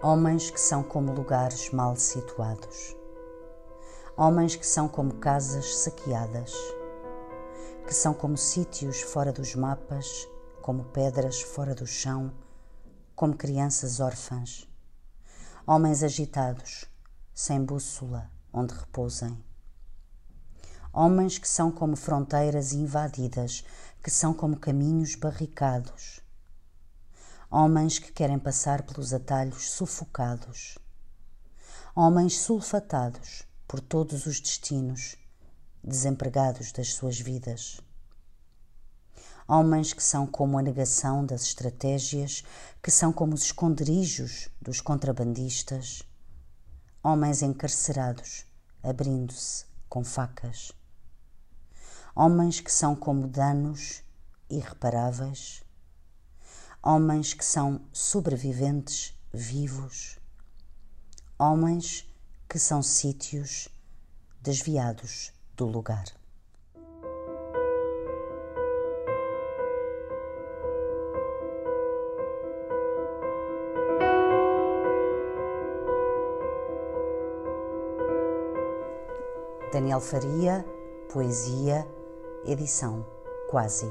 Homens que são como lugares mal situados. Homens que são como casas saqueadas. Que são como sítios fora dos mapas, como pedras fora do chão, como crianças órfãs. Homens agitados, sem bússola onde repousem. Homens que são como fronteiras invadidas, que são como caminhos barricados homens que querem passar pelos atalhos sufocados, homens sulfatados por todos os destinos, desempregados das suas vidas. Homens que são como a negação das estratégias, que são como os esconderijos dos contrabandistas. Homens encarcerados, abrindo-se com facas. Homens que são como danos irreparáveis homens que são sobreviventes vivos, homens que são sítios desviados do lugar. Daniel Faria, Poesia, edição Quase.